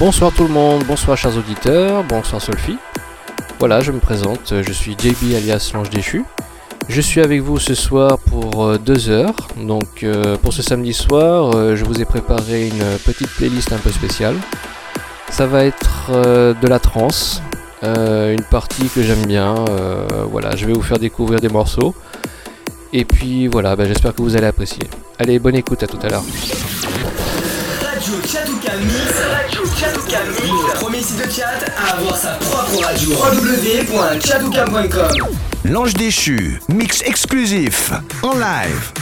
Bonsoir tout le monde, bonsoir chers auditeurs, bonsoir Solfi. Voilà, je me présente, je suis JB alias L'Ange Déchu. Je suis avec vous ce soir pour euh, deux heures. Donc euh, pour ce samedi soir, euh, je vous ai préparé une petite playlist un peu spéciale. Ça va être de la trance, une partie que j'aime bien. voilà, je vais vous faire découvrir des morceaux. Et puis voilà, bah, j'espère que vous allez apprécier. Allez, bonne écoute, à tout à l'heure. Mix, premier site de chat à avoir sa propre radio. www.chatouka.com L'ange déchu, mix exclusif, en live.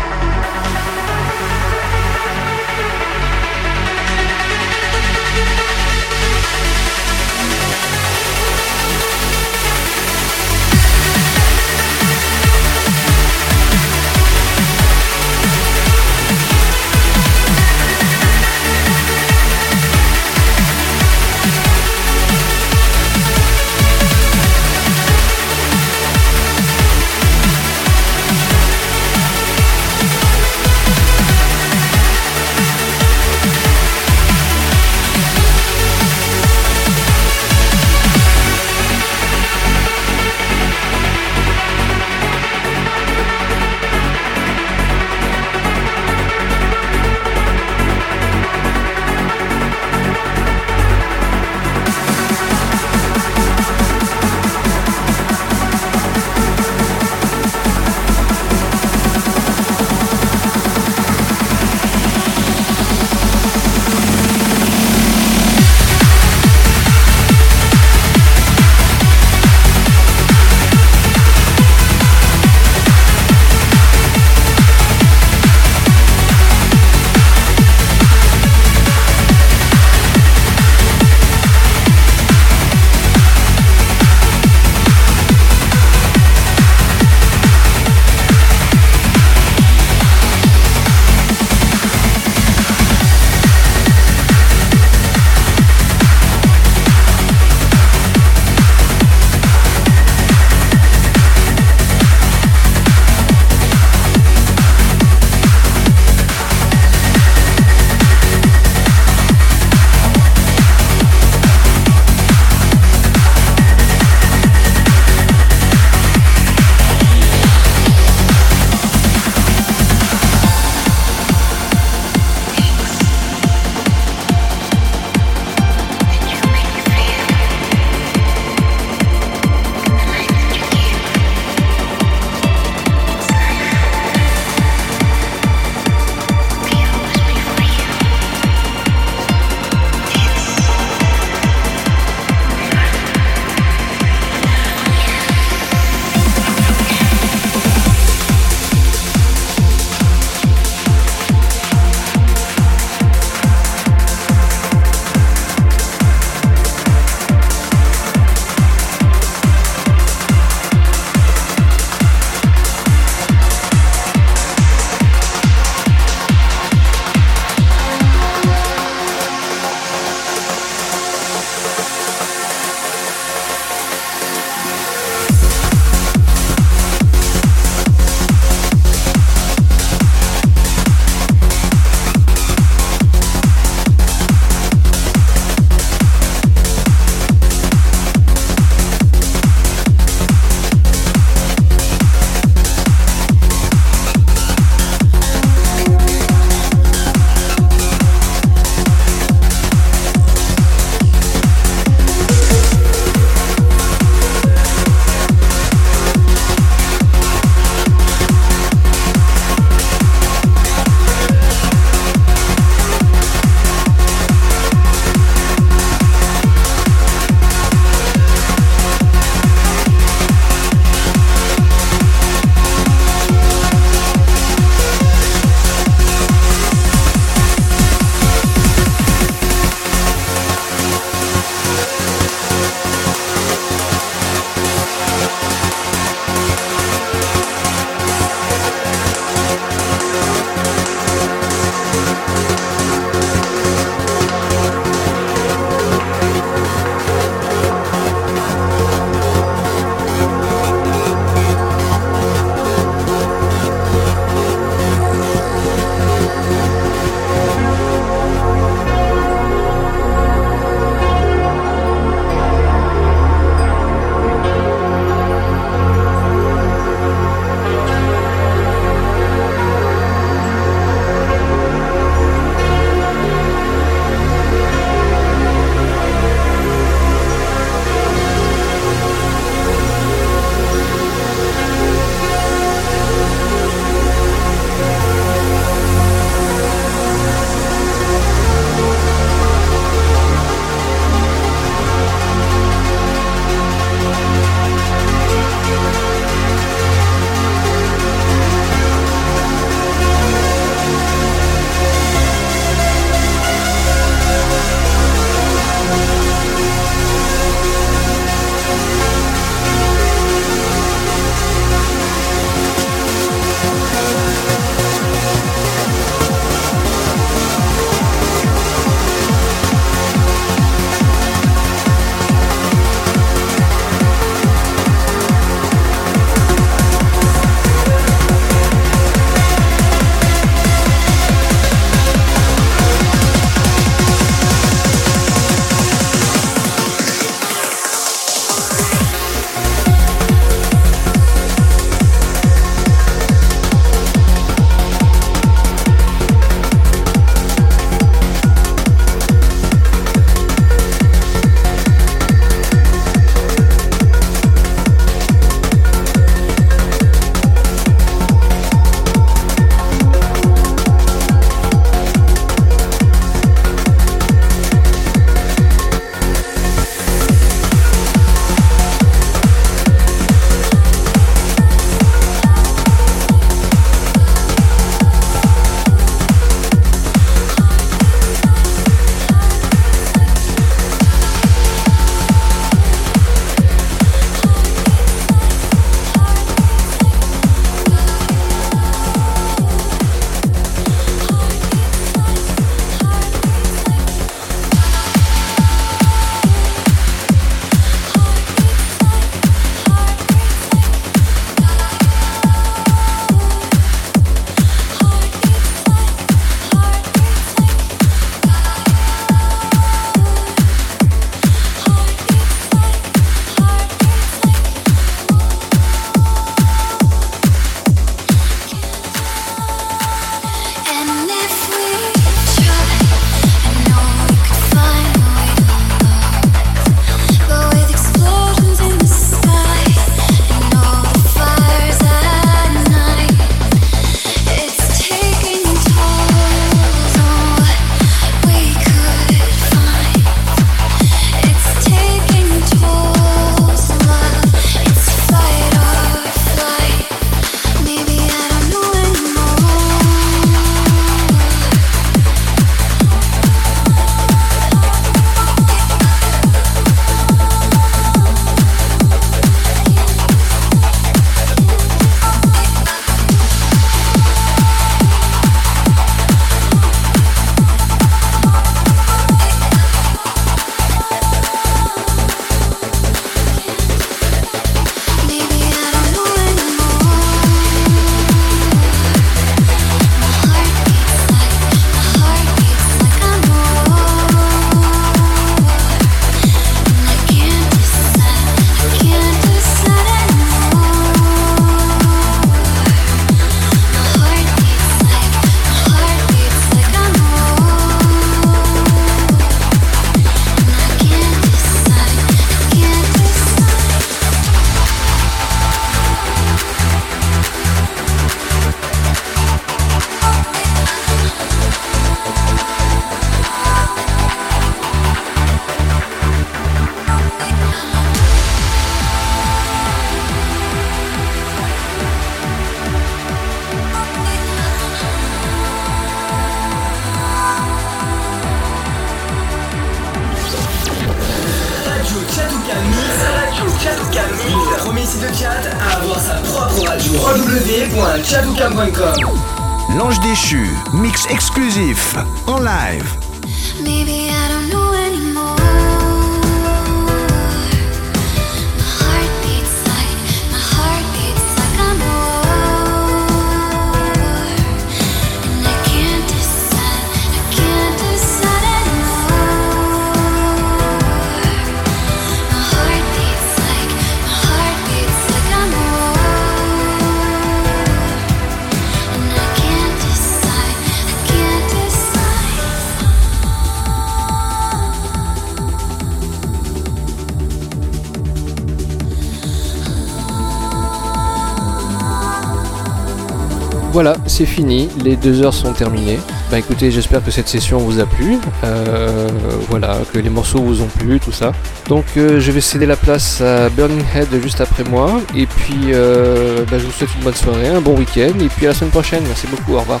C'est fini, les deux heures sont terminées. Bah écoutez, j'espère que cette session vous a plu. Euh, voilà, que les morceaux vous ont plu, tout ça. Donc euh, je vais céder la place à Burning Head juste après moi. Et puis euh, bah, je vous souhaite une bonne soirée, un bon week-end. Et puis à la semaine prochaine. Merci beaucoup, au revoir.